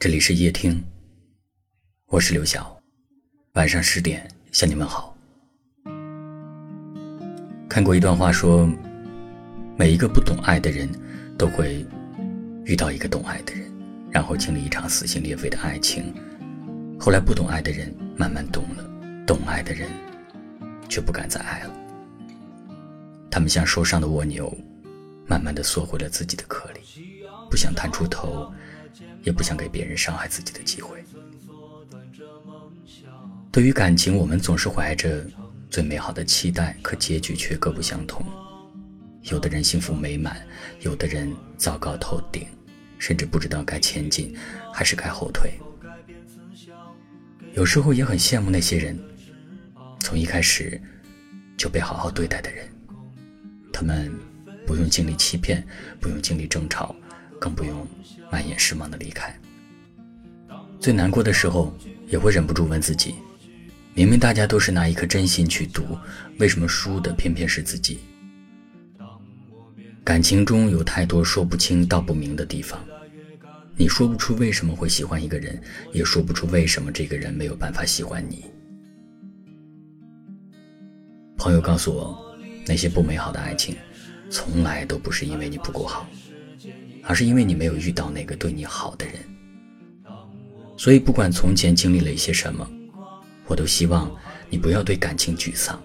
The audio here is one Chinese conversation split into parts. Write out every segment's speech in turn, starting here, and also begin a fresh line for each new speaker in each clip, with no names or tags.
这里是夜听，我是刘晓，晚上十点向你们好。看过一段话，说每一个不懂爱的人都会遇到一个懂爱的人，然后经历一场撕心裂肺的爱情。后来不懂爱的人慢慢懂了，懂爱的人却不敢再爱了。他们像受伤的蜗牛，慢慢的缩回了自己的壳里，不想探出头。也不想给别人伤害自己的机会。对于感情，我们总是怀着最美好的期待，可结局却各不相同。有的人幸福美满，有的人糟糕透顶，甚至不知道该前进还是该后退。有时候也很羡慕那些人，从一开始就被好好对待的人。他们不用经历欺骗，不用经历争吵。更不用满眼失望的离开。最难过的时候，也会忍不住问自己：明明大家都是拿一颗真心去读，为什么输的偏偏是自己？感情中有太多说不清道不明的地方，你说不出为什么会喜欢一个人，也说不出为什么这个人没有办法喜欢你。朋友告诉我，那些不美好的爱情，从来都不是因为你不够好。而是因为你没有遇到那个对你好的人，所以不管从前经历了一些什么，我都希望你不要对感情沮丧。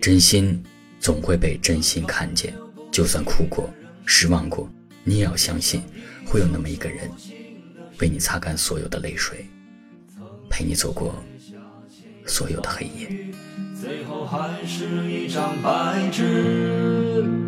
真心总会被真心看见，就算哭过、失望过，你也要相信，会有那么一个人，为你擦干所有的泪水，陪你走过所有的黑夜。最后还是一张白纸。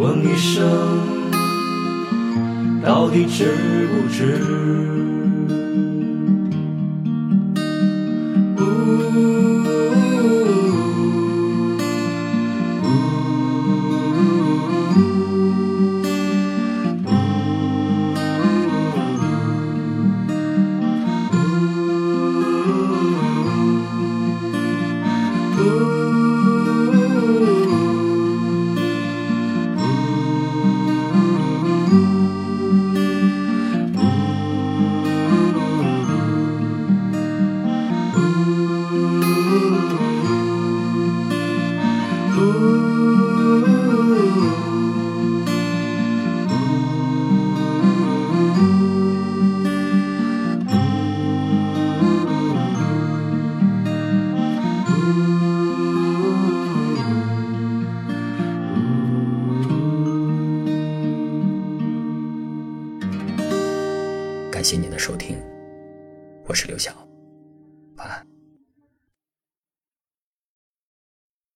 问一声，到底值不值？
感谢您的收听，我是刘晓，晚安。